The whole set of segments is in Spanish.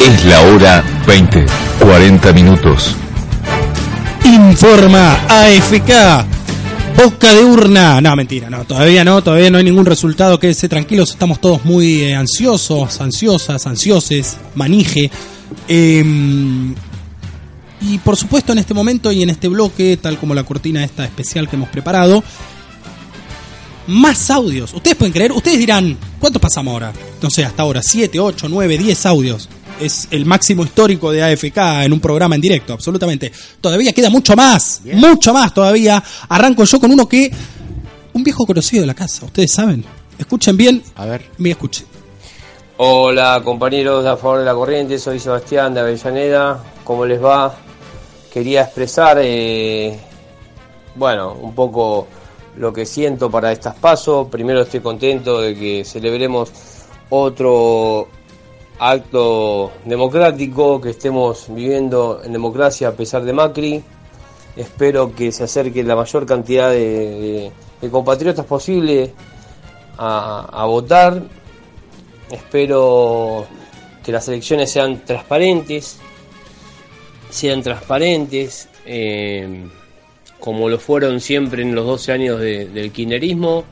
Es la hora 20, 40 minutos. Informa AFK. Boca de urna. No, mentira, no, todavía no, todavía no hay ningún resultado. Quédense tranquilos, estamos todos muy eh, ansiosos, ansiosas, ansioses, manije. Em, y por supuesto en este momento y en este bloque, tal como la cortina esta especial que hemos preparado, más audios. Ustedes pueden creer, ustedes dirán, ¿cuántos pasamos ahora? No sé, hasta ahora, 7, 8, 9, 10 audios. Es el máximo histórico de AFK en un programa en directo, absolutamente. Todavía queda mucho más, mucho más todavía. Arranco yo con uno que... Un viejo conocido de la casa, ustedes saben. Escuchen bien. A ver. Me escuchen. Hola compañeros de A Favor de la Corriente, soy Sebastián de Avellaneda, ¿cómo les va? Quería expresar, eh, bueno, un poco lo que siento para estas pasos. Primero estoy contento de que celebremos otro acto democrático, que estemos viviendo en democracia a pesar de Macri. Espero que se acerque la mayor cantidad de, compatriotas posible a, votar. Espero que las elecciones sean transparentes, sean transparentes, eh, como lo fueron siempre en los 12 años de- del kirchnerismo,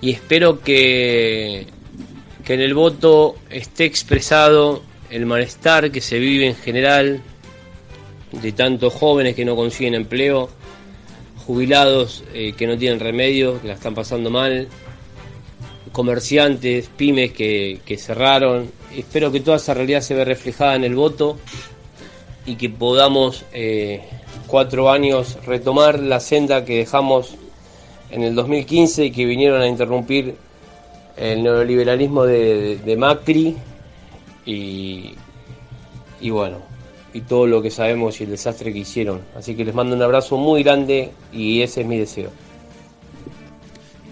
y espero que, que en el voto esté expresado el malestar que se vive en general de tantos jóvenes que no consiguen empleo, jubilados eh, que no tienen remedio, que la están pasando mal, comerciantes, pymes que, cerraron. Espero que toda esa realidad se vea reflejada en el voto y que podamos eh, cuatro años retomar la senda que dejamos en el 2015 y que vinieron a interrumpir el neoliberalismo de, de- Macri y, y bueno, y todo lo que sabemos y el desastre que hicieron. Así que les mando un abrazo muy grande y ese es mi deseo.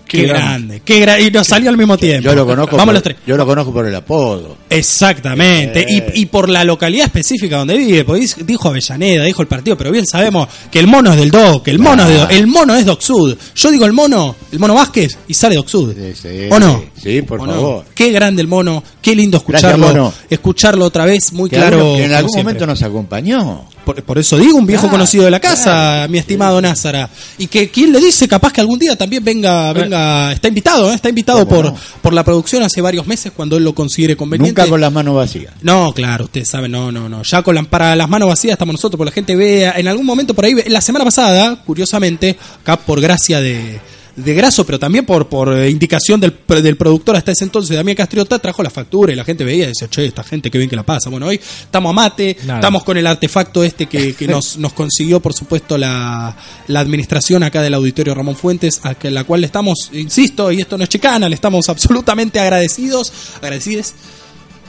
Qué, grande, qué gra- Y nos salió al mismo tiempo. Yo lo conozco. Vamos por, los tres. Yo lo conozco por el apodo. Exactamente, Eh. y, y por la localidad específica donde vive, dijo Avellaneda, dijo el partido, pero bien sabemos que el mono es del DOC, el mono, es de- el mono es Docsud. Yo digo el mono, el mono Vázquez, y sale Docsud. Sí, sí. ¿O no? Sí, por favor. Qué grande el mono, qué lindo Gracias, escucharlo, mono. escucharlo otra vez, muy Que claro. alguno- que en algún momento nos acompañó. Por, por eso digo, un viejo Claro, conocido de la casa, claro. mi estimado Názara. Y que quien le dice, capaz que algún día también venga, venga, está invitado, ¿eh? está invitado ¿Cómo por, no? por la producción hace varios meses cuando él lo considere conveniente. Nunca con las manos vacías. No, claro, ustedes saben, no, no, no. Ya con la- para las manos vacías estamos nosotros, por la gente vea. En algún momento por ahí, la semana pasada, curiosamente, acá por gracia de, de Graso, pero también por, por eh, indicación del, del productor hasta ese entonces, Damián Castriota, trajo la factura y la gente veía y decía, che, esta gente que bien que la pasa. Bueno, hoy estamos a mate, Nada. estamos con el artefacto este que, que nos, nos consiguió, por supuesto, la, la administración acá del auditorio Ramón Fuentes, a la cual le estamos, insisto, y esto no es chicana, le estamos absolutamente agradecidos, agradecidos.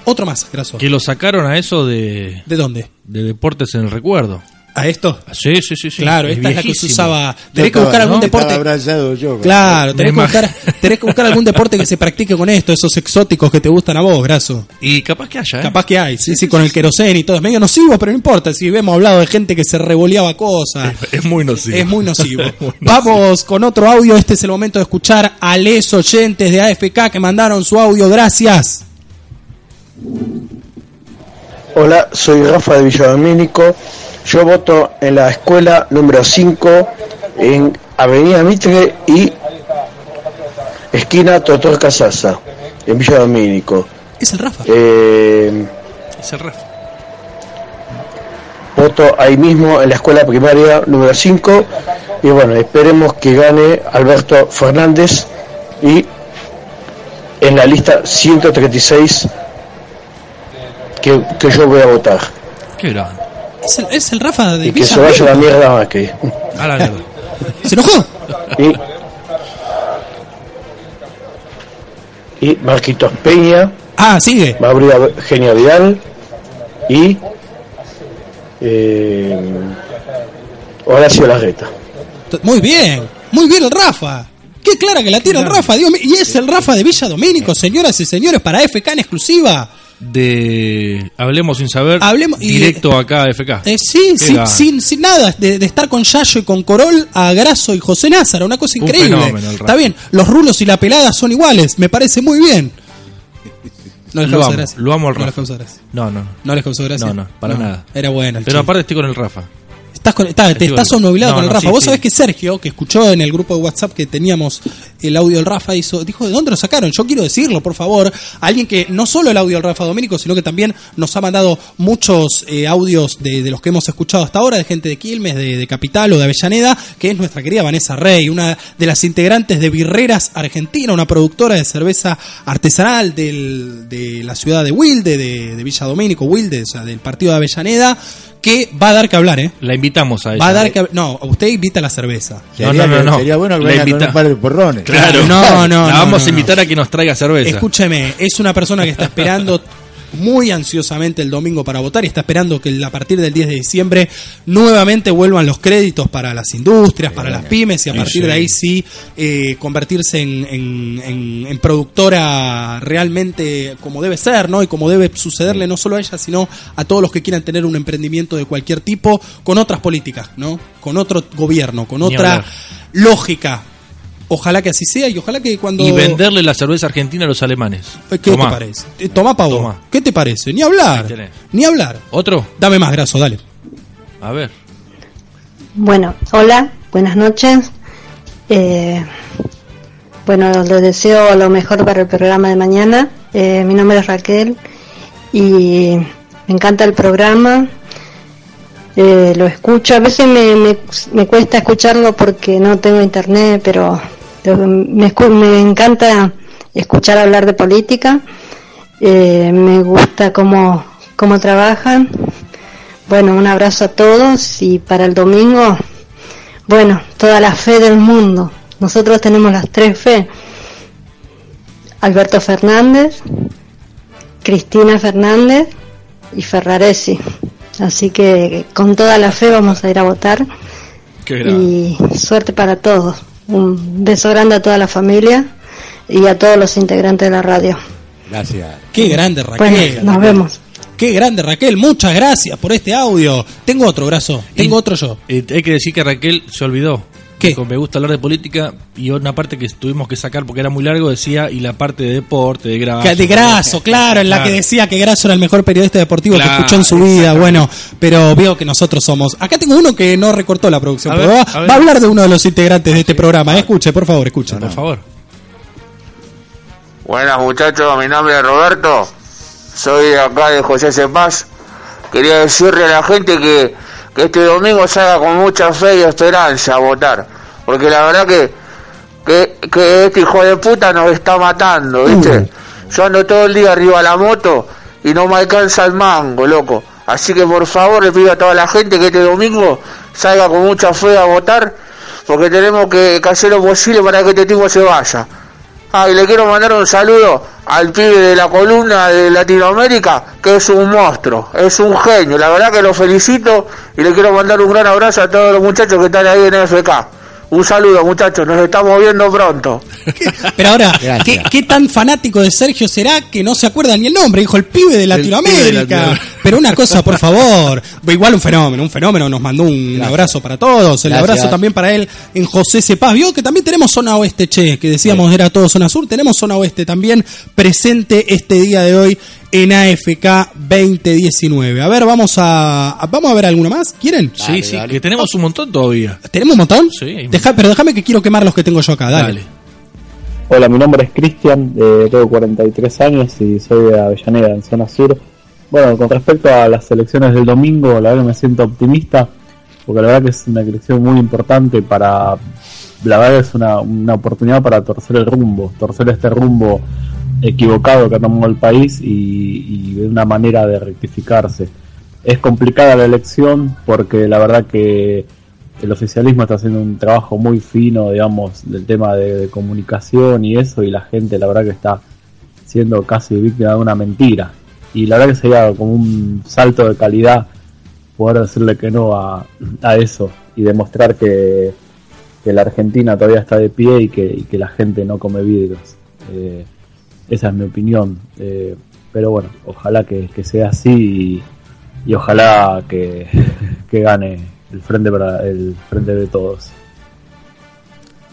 Otro más, Graso. Que lo sacaron a eso de, ¿De dónde? de Deportes en el Recuerdo. ¿A esto? Sí, sí, sí. sí. claro, esta es la que se usaba. Tenés que buscar algún ¿no? deporte. Yo. Claro, tenés que, buscar, tenés que buscar algún deporte que se practique con esto, esos exóticos que te gustan a vos, Graso. Y capaz que haya, ¿eh? Capaz que hay, sí, sí, con el queroseno y todo. Es medio nocivo, pero no importa. Si hemos hablado de gente que se revoleaba cosas. Es muy nocivo. Es muy nocivo. Es muy nocivo. Vamos con otro audio. Este es el momento de escuchar a les oyentes de AFK que mandaron su audio. Gracias. Hola, soy Rafa de Villadomínico. Yo voto en la escuela número 5 en Avenida Mitre y esquina Totor Casasa, en Villadomínico. Es el Rafa. Eh, Es el ref. voto ahí mismo en la escuela primaria número 5 y bueno, esperemos que gane Alberto Fernández y en la lista 136 que, que yo voy a votar. Qué grande. Es el, es el Rafa de Y que Villa se vaya a la mierda Macri. A la mierda. ¿Se enojó? Y y Marquitos Peña, Ah, sigue. Mauricio Genia Vidal y eh, Horacio Larreta. Muy bien, muy bien el Rafa. Qué clara que la tira el Rafa, Dios mío. Y es el Rafa de Villa Domínico, señoras y señores, para FK en exclusiva. De Hablemos sin saber. Hablemos- y- Directo acá a FK. Eh, sí, sin, sin, sin nada, de, de estar con Yayo y con Corol a Grasso y José Názara, una cosa Un increíble. fenómeno. Está bien, los rulos y la pelada son iguales, me parece muy bien. No les Lo causó amo, gracia. lo amo al No les Rafa. causó gracia. No, no. No les causó gracia. No, no, para nada. Era bueno Pero chiste. aparte estoy con el Rafa. Estás, con- está- te estás obnubilado no, con el no, Rafa. sí, Vos sí. sabés que Sergio, que escuchó en el grupo de WhatsApp que teníamos el audio del Rafa, hizo, dijo, ¿de dónde lo sacaron? Yo quiero decirlo, por favor. Alguien que no solo el audio del Rafa Domínico, sino que también nos ha mandado muchos eh, audios de, de los que hemos escuchado hasta ahora, de gente de Quilmes, de, de Capital o de Avellaneda, que es nuestra querida Vanessa Rey, una de las integrantes de Birreras Argentina, una productora de cerveza artesanal del- de la ciudad de Wilde, de, de Villa Domínico, Wilde, o sea, del partido de Avellaneda, que va a dar que hablar, ¿eh? La invitamos a ella. Va a dar que hab- no, usted invita la cerveza. Sería, no, no, que- no. sería bueno que La venga con invita- un par de porrones. Claro. No, no, La no, vamos no, a invitar no. a que nos traiga cerveza. Escúcheme, es una persona que está esperando muy ansiosamente el domingo para votar y está esperando que a partir del 10 de diciembre nuevamente vuelvan los créditos para las industrias, para las pymes y a partir de ahí sí eh, convertirse en, en- en- en productora realmente como debe ser, ¿no? Y como debe sucederle no solo a ella, sino a todos los que quieran tener un emprendimiento de cualquier tipo con otras políticas, ¿no? Con otro gobierno, con otra lógica. Ojalá que así sea y ojalá que cuando... Y venderle la cerveza argentina a los alemanes. ¿Qué te Tomá. parece? Eh, Tomá pa' vos. Tomá. ¿Qué te parece? Ni hablar. Ni hablar. ¿Otro? Dame más graso, dale. A ver. Bueno, hola, buenas noches. Eh, bueno, les deseo lo mejor para el programa de mañana. Eh, mi nombre es Raquel y me encanta el programa. Eh, lo escucho, a veces me, me, me cuesta escucharlo porque no tengo internet, pero me, me encanta escuchar hablar de política. Eh, me gusta cómo, cómo trabajan. Bueno, un abrazo a todos y para el domingo, bueno, toda la fe del mundo. Nosotros tenemos las tres fe. Alberto Fernández, Cristina Fernández y Ferraresi. Así que con toda la fe vamos a ir a votar y suerte para todos. Un beso grande a toda la familia y a todos los integrantes de la radio. Gracias. Qué grande Raquel. Bueno, nos vemos. Qué grande Raquel. Muchas gracias por este audio. Tengo otro brazo. Tengo Y- otro yo. Hay que decir que Raquel se olvidó. ¿Qué? Dijo, me gusta hablar de política y una parte que tuvimos que sacar porque era muy largo decía y la parte de deporte, de grabación. Que- de Graso, claro, en la que decía que Graso era el mejor periodista deportivo que escuchó en su vida. Bueno, pero veo que nosotros somos. Acá tengo uno que no recortó la producción. A pero ver, va, a ver. va a hablar de uno de los integrantes de este programa. Escuche, por favor, escuche. Por favor. Buenas muchachos, mi nombre es Roberto, soy de acá de José Cepaz. Quería decirle a la gente que, que este domingo salga con mucha fe y esperanza a votar, porque la verdad que, que, que este hijo de puta nos está matando, ¿viste? Yo ando todo el día arriba de la moto y no me alcanza el mango, loco. Así que por favor le pido a toda la gente que este domingo salga con mucha fe a votar, porque tenemos que, que hacer lo posible para que este tipo se vaya. Ah, y le quiero mandar un saludo al pibe de la columna de Latinoamérica, que es un monstruo, es un genio. La verdad que lo felicito y le quiero mandar un gran abrazo a todos los muchachos que están ahí en FK. Un saludo, muchachos, nos estamos viendo pronto. Pero ahora. ¿qué, qué tan fanático de Sergio será que no se acuerda ni el nombre? Dijo el pibe de Latinoamérica. pibe de Latinoamérica. Pero una cosa, por favor. Igual un fenómeno, un fenómeno. Nos mandó un abrazo para todos. El Gracias. abrazo también para él en José Cepaz. Vio que también tenemos zona oeste, che, que decíamos era todo zona sur. Tenemos zona oeste también presente este día de hoy en AFK 2019. A ver, vamos a, a- vamos a ver alguno más. ¿Quieren? sí, sí, que tenemos un montón todavía. ¿Tenemos un montón? Sí, hay un Deja- pero déjame que quiero quemar los que tengo yo acá. Dale. Dale. Hola, mi nombre es Cristian, eh, tengo 43 años y soy de Avellaneda, en zona sur. Bueno, con respecto a las elecciones del domingo, la verdad que me siento optimista, porque la verdad que es una elección muy importante para, la verdad que es una, una oportunidad para torcer el rumbo, torcer este rumbo equivocado que ha tomado el país y, de una manera de rectificarse. Es complicada la elección porque la verdad que el oficialismo está haciendo un trabajo muy fino, digamos, del tema de, de comunicación y eso, y la gente la verdad que está siendo casi víctima de una mentira. Y la verdad que sería como un salto de calidad poder decirle que no a, a eso y demostrar que, que la Argentina todavía está de pie y que, y que la gente no come vidrios. Eh, esa es mi opinión. Eh, pero bueno, ojalá que, que sea así y, ojalá que, que gane el frente para el frente de todos.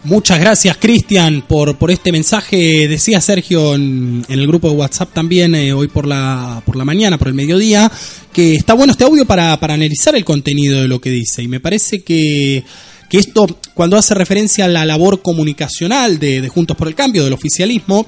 Muchas gracias, Cristian, por, por este mensaje. Decía Sergio en, en el grupo de WhatsApp también, eh, hoy por la, por la mañana, por el mediodía, que está bueno este audio para, para analizar el contenido de lo que dice. Y me parece que, que esto, cuando hace referencia a la labor comunicacional de, de Juntos por el Cambio, del oficialismo,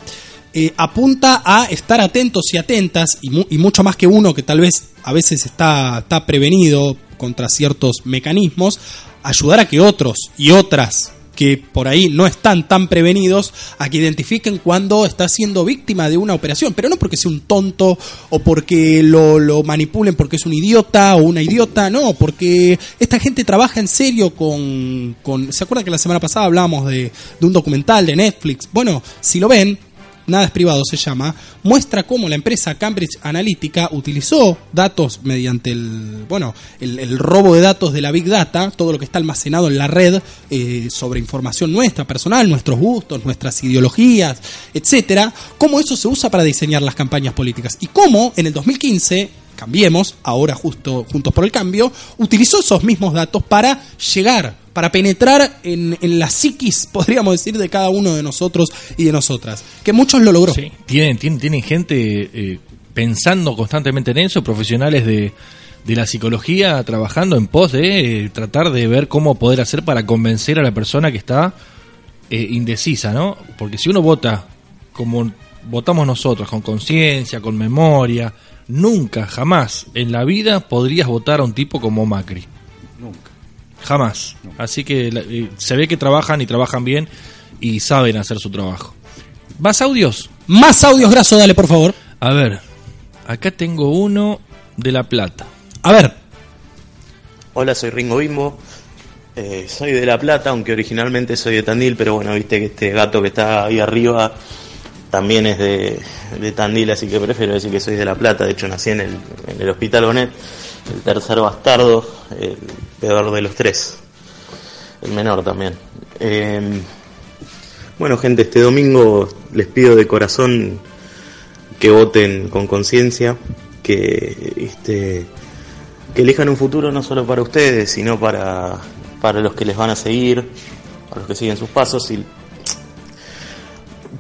eh, apunta a estar atentos y atentas, y, mu- y mucho más que uno que tal vez a veces está, está prevenido contra ciertos mecanismos, ayudar a que otros y otras que por ahí no están tan prevenidos a que identifiquen cuando está siendo víctima de una operación, pero no porque sea un tonto o porque lo, lo manipulen porque es un idiota o una idiota, no, porque esta gente trabaja en serio con... con ¿Se acuerdan que la semana pasada hablábamos de, de un documental de Netflix? Bueno, si lo ven, Nada es privado se llama, muestra cómo la empresa Cambridge Analytica utilizó datos mediante el, bueno, el, robo de datos de la Big Data, todo lo que está almacenado en la red eh, sobre información nuestra, personal, nuestros gustos, nuestras ideologías, etcétera, cómo eso se usa para diseñar las campañas políticas. Y cómo en el 2015 Cambiemos, ahora justo Juntos por el Cambio, utilizó esos mismos datos para llegar, para penetrar en, en la psiquis, podríamos decir, de cada uno de nosotros y de nosotras. Que muchos lo logró. Sí, tienen, tienen, tienen gente eh, pensando constantemente en eso, profesionales de, de la psicología trabajando en pos de eh, tratar de ver cómo poder hacer para convencer a la persona que está eh, indecisa, ¿no? Porque si uno vota como votamos nosotros, con conciencia, con memoria, nunca, jamás en la vida podrías votar a un tipo como Macri. Nunca. Jamás. Así que la- eh, se ve que trabajan y trabajan bien y saben hacer su trabajo. ¿Más audios? Más audios, Graso, dale, por favor. A ver, acá tengo uno de La Plata. A ver. Hola, soy Ringo Bimbo. Eh, soy de La Plata, aunque originalmente soy de Tandil, pero bueno, viste que este gato que está ahí arriba también es de, de Tandil, así que prefiero decir que soy de La Plata. De hecho, nací en el, en el Hospital Bonet, el tercer bastardo, el peor de los tres, el menor también. Eh, bueno, gente, este domingo les pido de corazón que voten con conciencia, que este que elijan un futuro no solo para ustedes, sino para, para los que les van a seguir, para los que siguen sus pasos y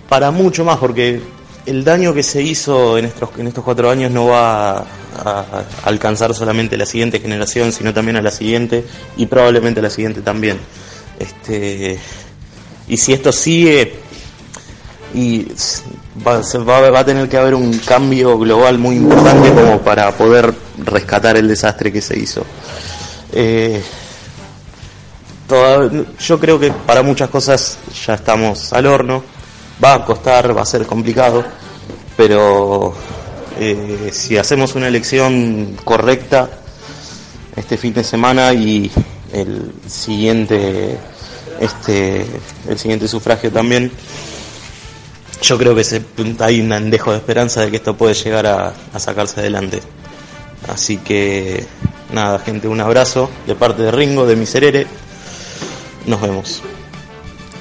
para mucho más, porque el daño que se hizo en estos, en estos cuatro años no va a, alcanzar solamente la siguiente generación, sino también a la siguiente y probablemente a la siguiente también. Este, y si esto sigue y va, va, va a tener que haber un cambio global muy importante como para poder rescatar el desastre que se hizo. Eh, yo creo que para muchas cosas ya estamos al horno, va a costar, va a ser complicado, pero eh, si hacemos una elección correcta este fin de semana y el siguiente este el siguiente sufragio también yo creo que se, hay un andejo de esperanza de que esto puede llegar a, a sacarse adelante. Así que, nada, gente, un abrazo de parte de Ringo, de Miserere. Nos vemos.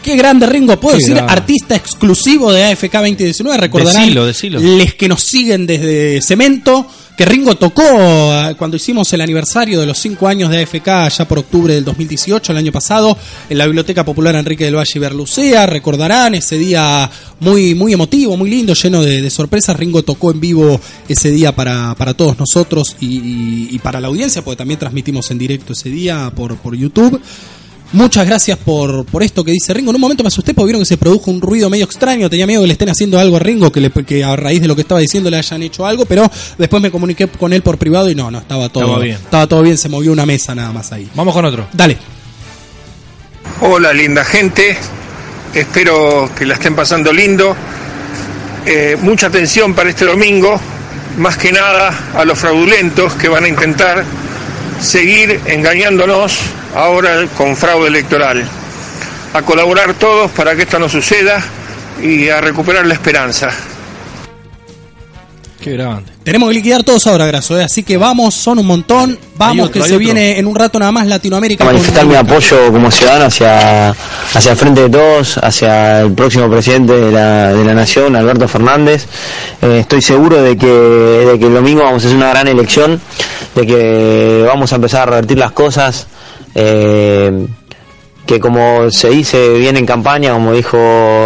Qué grande Ringo, puedo Qué decir grande. artista exclusivo de AFK 2019, recordarán Decilo, decilo. les que nos siguen desde Cemento, que Ringo tocó eh, cuando hicimos el aniversario de los cinco años de AFK allá por octubre del 2018, el año pasado, en la Biblioteca Popular Enrique del Valle y Berlucea, recordarán ese día muy, muy emotivo, muy lindo, lleno de, de sorpresas, Ringo tocó en vivo ese día para, para todos nosotros y, y- y para la audiencia, porque también transmitimos en directo ese día por, por YouTube. Muchas gracias por, por esto que dice Ringo. En un momento me asusté porque vieron que se produjo un ruido medio extraño. Tenía miedo que le estén haciendo algo a Ringo, que, le- que a raíz de lo que estaba diciendo le hayan hecho algo, pero después me comuniqué con él por privado y no, no, estaba todo Estaba bien. Estaba todo bien, se movió una mesa nada más ahí. Vamos con otro. Dale. Hola linda gente, espero que la estén pasando lindo. Eh, mucha atención para este domingo, más que nada a los fraudulentos que van a intentar seguir engañándonos ahora con fraude electoral. A colaborar todos para que esto no suceda y a recuperar la esperanza. Qué grande. Tenemos que liquidar todos ahora, Graso, ¿eh? así que vamos, son un montón. Vamos, otro, que se otro. viene en un rato nada más Latinoamérica. con- manifestar mi apoyo como ciudadano hacia, hacia el frente de todos, hacia el próximo presidente de la, de la nación, Alberto Fernández. Eh, estoy seguro de que, de que el domingo vamos a hacer una gran elección, de que vamos a empezar a revertir las cosas. eh, que como se dice bien en campaña, como dijo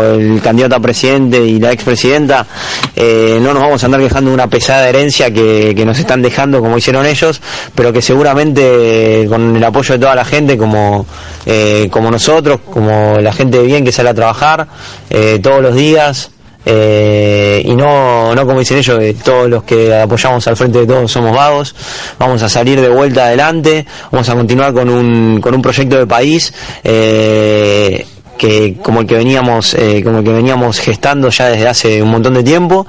el candidato a presidente y la expresidenta, eh, no nos vamos a andar quejando de una pesada herencia que, que nos están dejando como hicieron ellos, pero que seguramente eh, con el apoyo de toda la gente, como, eh, como nosotros, como la gente de bien que sale a trabajar eh, todos los días, eh, y no, no como dicen ellos, todos los que apoyamos al frente de todos somos vagos, vamos a salir de vuelta adelante, vamos a continuar con un, con un proyecto de país eh, que como el que veníamos eh, como el que veníamos gestando ya desde hace un montón de tiempo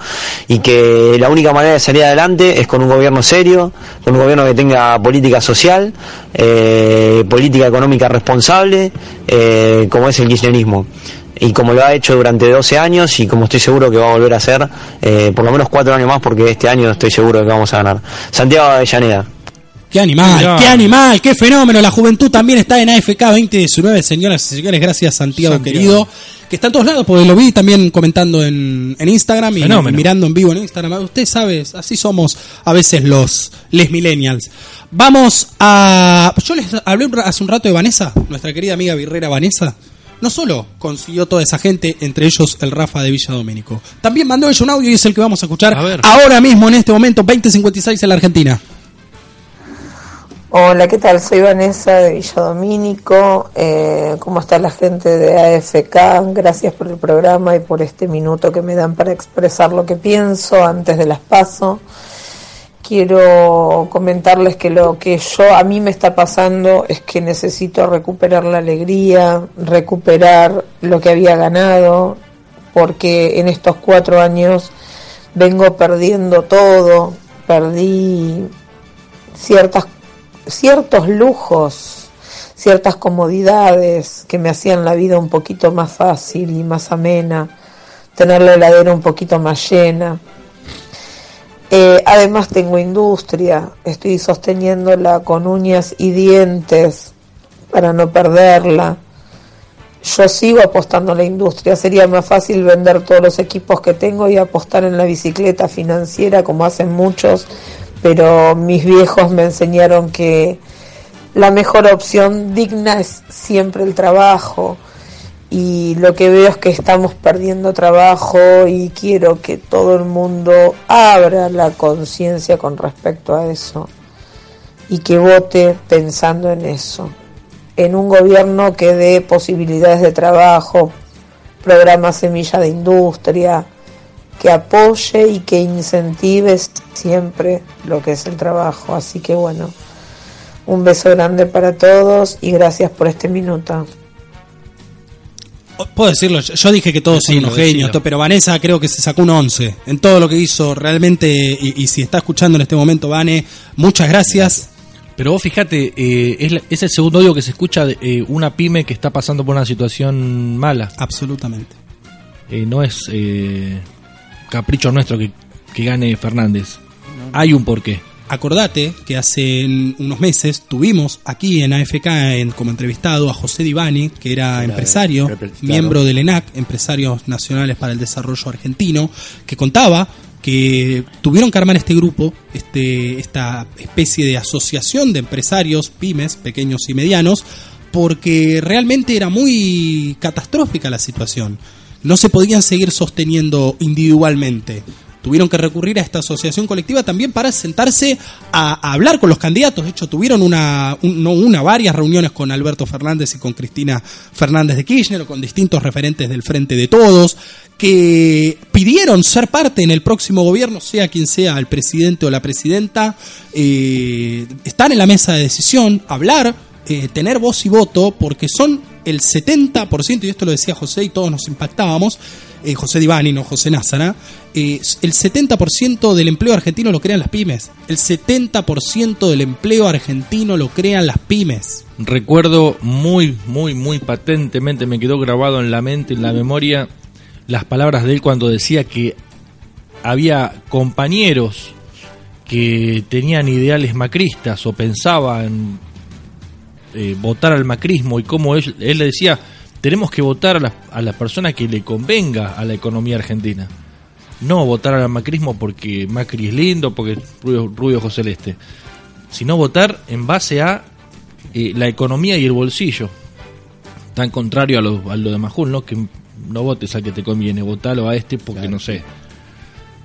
y que la única manera de salir adelante es con un gobierno serio, con un gobierno que tenga política social, eh, política económica responsable, eh, como es el kirchnerismo y como lo ha hecho durante 12 años y como estoy seguro que va a volver a hacer eh, por lo menos cuatro años más porque este año estoy seguro de que vamos a ganar. Santiago Avellaneda. Qué animal, Mirá. qué animal, qué fenómeno. La juventud también está en AFK 2019, señoras y señores. Gracias, Santiago, Santiago. querido. Que está en todos lados, porque lo vi también comentando en, en Instagram y Fenómeno. mirando en vivo en Instagram. Usted sabe, así somos a veces los les millennials. Vamos a. Yo les hablé hace un rato de Vanessa, nuestra querida amiga birrera Vanessa. No solo consiguió toda esa gente, entre ellos el Rafa de Villa Doménico. También mandó ella un audio y es el que vamos a escuchar A ver. ahora mismo, en este momento, 2056 en la Argentina. Hola, ¿qué tal? Soy Vanessa de Villa Domínico. Eh, ¿Cómo está la gente de AFK? Gracias por el programa y por este minuto que me dan para expresar lo que pienso antes de las paso. Quiero comentarles que lo que yo a mí me está pasando es que necesito recuperar la alegría, recuperar lo que había ganado, porque en estos cuatro años vengo perdiendo todo, perdí ciertas ciertos lujos, ciertas comodidades que me hacían la vida un poquito más fácil y más amena, tener la heladera un poquito más llena. Eh, además tengo industria, estoy sosteniéndola con uñas y dientes para no perderla. Yo sigo apostando en la industria, sería más fácil vender todos los equipos que tengo y apostar en la bicicleta financiera como hacen muchos, pero mis viejos me enseñaron que la mejor opción digna es siempre el trabajo y lo que veo es que estamos perdiendo trabajo y quiero que todo el mundo abra la conciencia con respecto a eso y que vote pensando en eso, en un gobierno que dé posibilidades de trabajo, programa semilla de industria, que apoye y que incentive siempre lo que es el trabajo. Así que bueno, un beso grande para todos y gracias por este minuto. Puedo decirlo, yo- dije que todos son unos decilo. pero Vanessa creo que se sacó un 11 en todo lo que hizo realmente. Y, y si está escuchando en este momento, Vane, muchas gracias. Pero vos fíjate, eh, es, la- es el segundo audio que se escucha de eh, una pyme que está pasando por una situación mala. Absolutamente. Eh, no es capricho nuestro que, que gane Fernández. Hay un porqué. Acordate que hace unos meses tuvimos aquí en AFK en- como entrevistado a José Divani, que era empresario, miembro del ENAC, Empresarios Nacionales para el Desarrollo Argentino, que contaba que tuvieron que armar este grupo, este, esta especie de asociación de empresarios, pymes, pequeños y medianos, porque realmente era muy catastrófica la situación. No se podían seguir sosteniendo individualmente. Tuvieron que recurrir a esta asociación colectiva también para sentarse a, hablar con los candidatos. De hecho, tuvieron una, un- no una, varias reuniones con Alberto Fernández y con Cristina Fernández de Kirchner, o con distintos referentes del Frente de Todos, que pidieron ser parte en el próximo gobierno, sea quien sea el presidente o la presidenta, eh, estar en la mesa de decisión, hablar, eh, tener voz y voto, porque son el 70%, y esto lo decía José y todos nos impactábamos, eh, José Divani, no José Názara, eh, el 70% del empleo argentino lo crean las pymes. El 70% del empleo argentino lo crean las pymes. Recuerdo muy, muy, muy patentemente, me quedó grabado en la mente, en la memoria, las palabras de él cuando decía que había compañeros que tenían ideales macristas o pensaban eh, votar al macrismo y como él, él le decía, tenemos que votar a la, a la persona que le convenga a la economía argentina. No votar al macrismo porque Macri es lindo, porque es rubio, rubio ojo celeste, sino votar en base a eh, la economía y el bolsillo. Tan contrario a lo, a lo de Majul, ¿no? Que no votes al que te conviene, votalo a este porque no sé.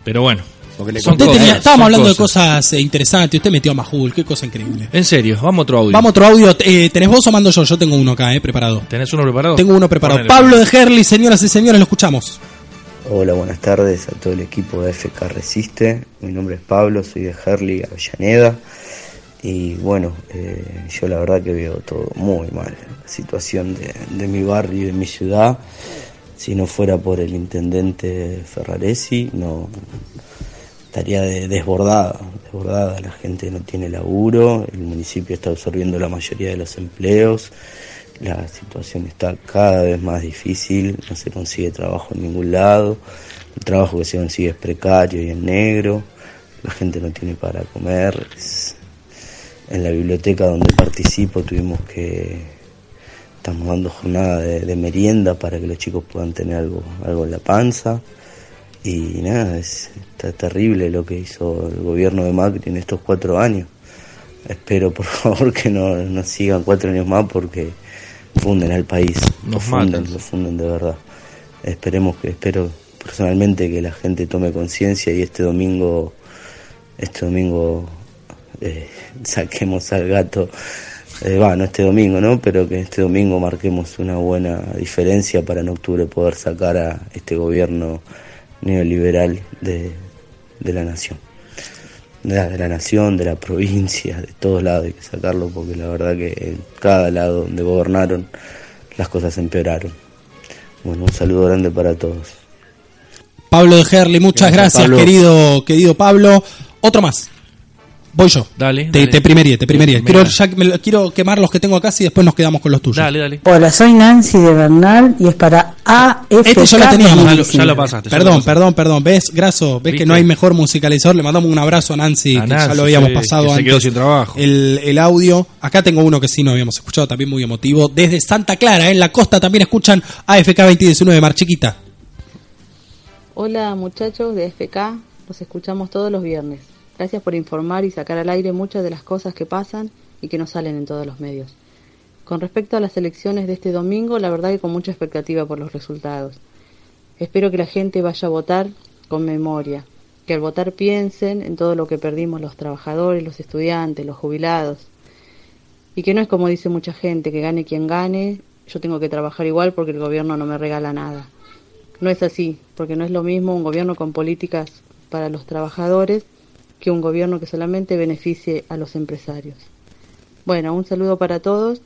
Pero bueno. Son cosas, tenía- son estábamos hablando de cosas. cosas eh, interesantes. Usted metió a Majul, qué cosa increíble. En serio, vamos a otro audio. Vamos a otro audio. Eh, ¿Tenés vos o mando yo? Yo tengo uno acá, eh, preparado. ¿Tenés uno preparado? Tengo uno preparado. Ponele. Pablo de Herli, señoras y señores, lo escuchamos. Hola, buenas tardes a todo el equipo de FK Resiste. Mi nombre es Pablo, soy de Herli, Avellaneda. Y bueno, eh, yo la verdad que veo todo muy mal. La situación de, de mi barrio y de mi ciudad. Si no fuera por el intendente Ferraresi, no estaría de- desbordada, desbordada. La gente no tiene laburo, el municipio está absorbiendo la mayoría de los empleos. La situación está cada vez más difícil, no se consigue trabajo en ningún lado, el trabajo que se consigue es precario y en negro, la gente no tiene para comer. En la biblioteca donde participo tuvimos que, estamos dando jornada de, de merienda para que los chicos puedan tener algo, algo en la panza. Y nada, es, está terrible lo que hizo el gobierno de Macri en estos cuatro años. Espero por favor que no, no sigan cuatro años más porque funden al país. lo Nos funden, matan. lo funden de verdad. Esperemos que, espero personalmente que la gente tome conciencia y este domingo, este domingo eh, saquemos al gato, eh, va, no este domingo, ¿no? Pero que este domingo marquemos una buena diferencia para en octubre poder sacar a este gobierno neoliberal de, de la nación. De la, de la nación, de la provincia, de todos lados hay que sacarlo porque la verdad que en cada lado donde gobernaron las cosas empeoraron. Bueno, un saludo grande para todos. Pablo de Herli, muchas Gracias, gracias, Pablo. querido, querido Pablo. Otro más. Voy yo. Dale. Te, dale. te primería, te primería. Me- Quiero, ya, me quiero quemar los que tengo acá y después nos quedamos con los tuyos. Dale, dale. Hola, soy Nancy de Bernal y es para AFK. Este ya lo teníamos. Ya lo- ya lo pasaste, lo Perdón, pasaste. perdón, perdón. ¿Ves, Graso? ¿Ves que no hay mejor musicalizador? Le mandamos un abrazo a Nancy, A que ya lo habíamos sí, pasado que se antes. quedó sin trabajo. El, el audio. Acá tengo uno que sí no habíamos escuchado, también muy emotivo. Desde Santa Clara, en la costa, también escuchan AFK 2019, Mar Chiquita. Hola muchachos de FK, los escuchamos todos los viernes. Gracias por informar y sacar al aire muchas de las cosas que pasan y que no salen en todos los medios. Con respecto a las elecciones de este domingo, la verdad que con mucha expectativa por los resultados. Espero que la gente vaya a votar con memoria, que al votar piensen en todo lo que perdimos los trabajadores, los estudiantes, los jubilados. Y que no es como dice mucha gente, que gane quien gane, yo tengo que trabajar igual porque el gobierno no me regala nada. No es así, porque no es lo mismo un gobierno con políticas para los trabajadores que un gobierno que solamente beneficie a los empresarios. Bueno, un saludo para todos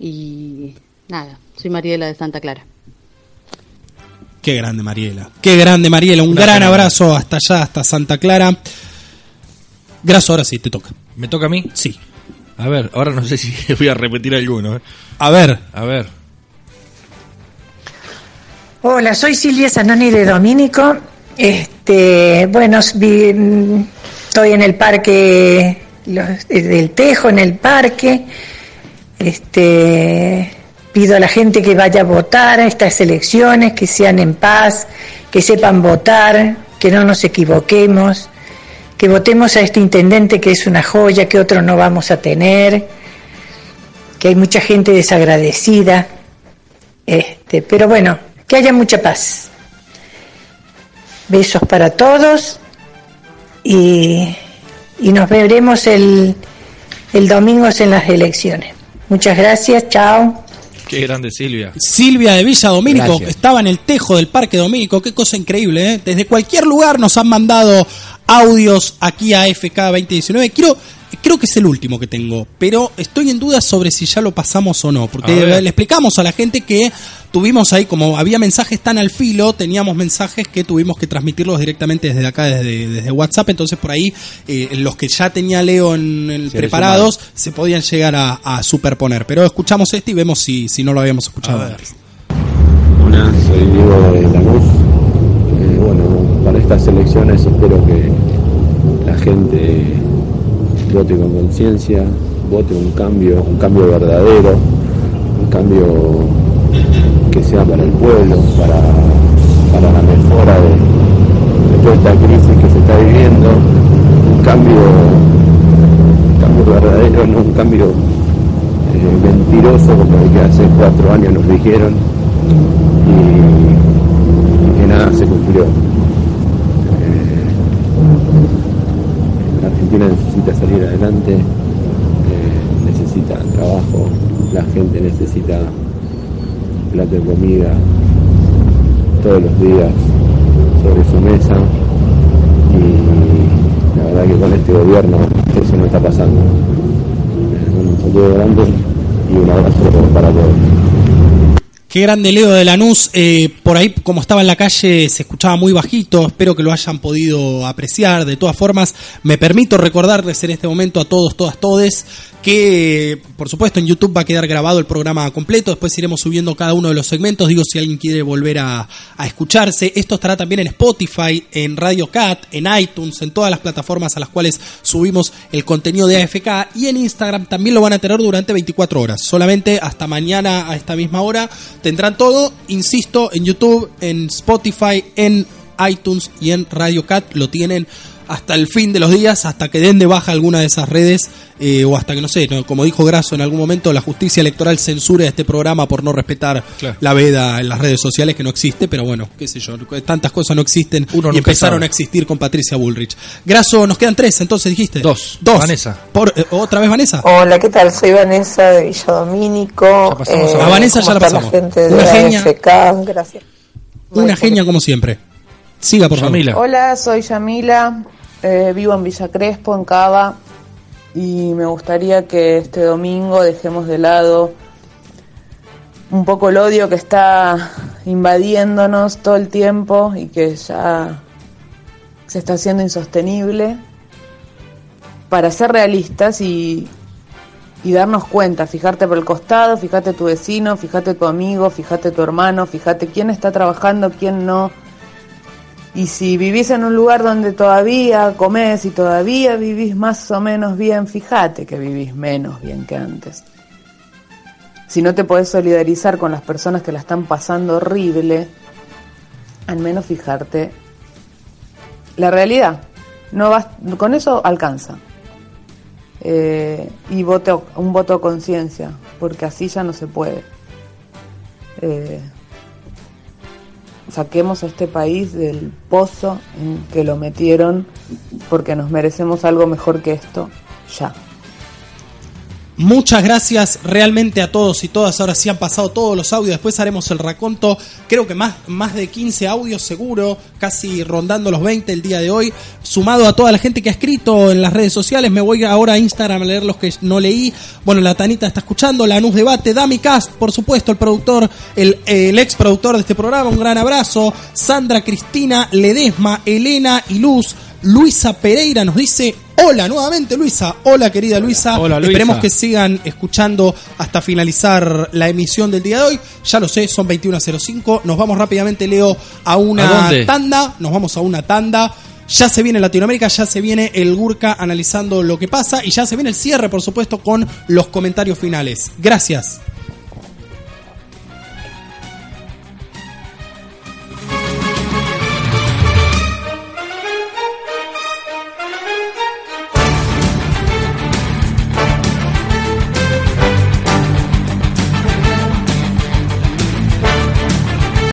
y nada, soy Mariela de Santa Clara. Qué grande Mariela. Qué grande Mariela. Un gran abrazo hasta allá, hasta Santa Clara. Graso, ahora sí, te toca. ¿Me toca a mí? Sí. A ver, ahora no sé si voy a repetir alguno. ¿eh? A ver. A ver. Hola, soy Silvia Zanoni de Domínico. Este, bueno, vi- estoy en el parque los- del Tejo, en el parque. Este, pido a la gente que vaya a votar a estas elecciones, que sean en paz, que sepan votar, que no nos equivoquemos, que votemos a este intendente que es una joya, que otro no vamos a tener, que hay mucha gente desagradecida. Este, pero bueno, que haya mucha paz. Besos para todos y, y nos veremos el, el domingo en las elecciones. Muchas gracias, chao. Qué grande Silvia. Silvia de Villa Domínico Gracias. estaba en el tejo del Parque Domínico. Qué cosa increíble, ¿eh? Desde cualquier lugar nos han mandado audios aquí a FK 2019. Quiero, creo que es el último que tengo, pero estoy en duda sobre si ya lo pasamos o no. Porque le explicamos a la gente que tuvimos ahí, como había mensajes tan al filo, teníamos mensajes que tuvimos que transmitirlos directamente desde acá, desde, desde WhatsApp. Entonces por ahí eh, los que ya tenía Leo en, en Se preparados se podían llegar a, a superponer. Pero escuchamos este y vemos si, si no lo habíamos escuchado antes. Hola, soy Diego de Lanús. Eh, bueno, para estas elecciones espero que la gente vote con conciencia, vote un cambio, un cambio verdadero, un cambio que sea para el pueblo, para, para la mejora de, toda esta crisis que se está viviendo, un cambio, cambio verdadero, no un cambio eh, mentiroso como el que hace cuatro años nos dijeron y, y que nada se cumplió. Necesita salir adelante, eh, necesita trabajo, la gente necesita plato de comida todos los días sobre su mesa y la verdad que con este gobierno eso no está pasando. Un saludo grande y un abrazo para todos. Qué grande Leo de Lanús. Eh, por ahí, como estaba en la calle, se escuchaba muy bajito. Espero que lo hayan podido apreciar. De todas formas, me permito recordarles en este momento a todos, todas, todes que, por supuesto, en YouTube va a quedar grabado el programa completo. Después iremos subiendo cada uno de los segmentos. Digo, si alguien quiere volver a, escucharse. Esto estará también en Spotify, en Radio Cat, en iTunes, en todas las plataformas a las cuales subimos el contenido de AFK. Y en Instagram también lo van a tener durante 24 horas. Solamente hasta mañana a esta misma hora tendrán todo. Insisto, en YouTube, en Spotify, en iTunes y en Radio Cat lo tienen hasta el fin de los días, hasta que den de baja alguna de esas redes, eh, o hasta que, no sé, no, como dijo Grasso en algún momento, la justicia electoral censure este programa por no respetar Claro. la veda en las redes sociales, que no existe, pero bueno, qué sé yo, tantas cosas no existen Uno y empezaron sabe. a existir con Patricia Bullrich. Grasso, nos quedan tres, entonces dijiste. Dos. Dos. Vanessa. Por, eh, ¿Otra vez Vanessa? Hola, ¿qué tal? Soy Vanessa de Villadomínico. pasamos a- A Vanessa ya ¿cómo la pasamos. gente de Una genia. Gracias. Una genia como siempre. Siga, por favor. Hola, soy Yamila, eh, vivo en Villa Crespo, en Cava, y me gustaría que este domingo dejemos de lado un poco el odio que está invadiéndonos todo el tiempo y que ya se está haciendo insostenible para ser realistas y, y darnos cuenta, fijarte por el costado, fíjate tu vecino, fíjate tu amigo, fíjate tu hermano, fíjate quién está trabajando, quién no. Y si vivís en un lugar donde todavía comés y todavía vivís más o menos bien, fíjate que vivís menos bien que antes. Si no te podés solidarizar con las personas que la están pasando horrible, al menos fijarte la realidad. No con eso alcanza. Eh, y voto, un voto conciencia, porque así ya no se puede. Eh, saquemos a este país del pozo en que lo metieron, porque nos merecemos algo mejor que esto, ya. Muchas gracias realmente a todos y todas. Ahora sí han pasado todos los audios. Después haremos el raconto. Creo que más, más de 15 audios seguro, casi rondando los 20 el día de hoy. Sumado a toda la gente que ha escrito en las redes sociales. Me voy ahora a Instagram a leer los que no leí. Bueno, la Tanita está escuchando. Lanús Debate. Dami Cast, por supuesto, el productor, el, el ex productor de este programa. Un gran abrazo. Sandra Cristina Ledesma, Elena y Luz. Luisa Pereira nos dice hola nuevamente Luisa. Hola querida Luisa. Hola, Luisa. Esperemos que sigan escuchando hasta finalizar la emisión del día de hoy. Ya lo sé, son 21.05. Nos vamos rápidamente, Leo, a ¿A una tanda. Nos vamos a una tanda. Ya se viene Latinoamérica, ya se viene el Gurka analizando lo que pasa y ya se viene el cierre, por supuesto, con los comentarios finales. Gracias.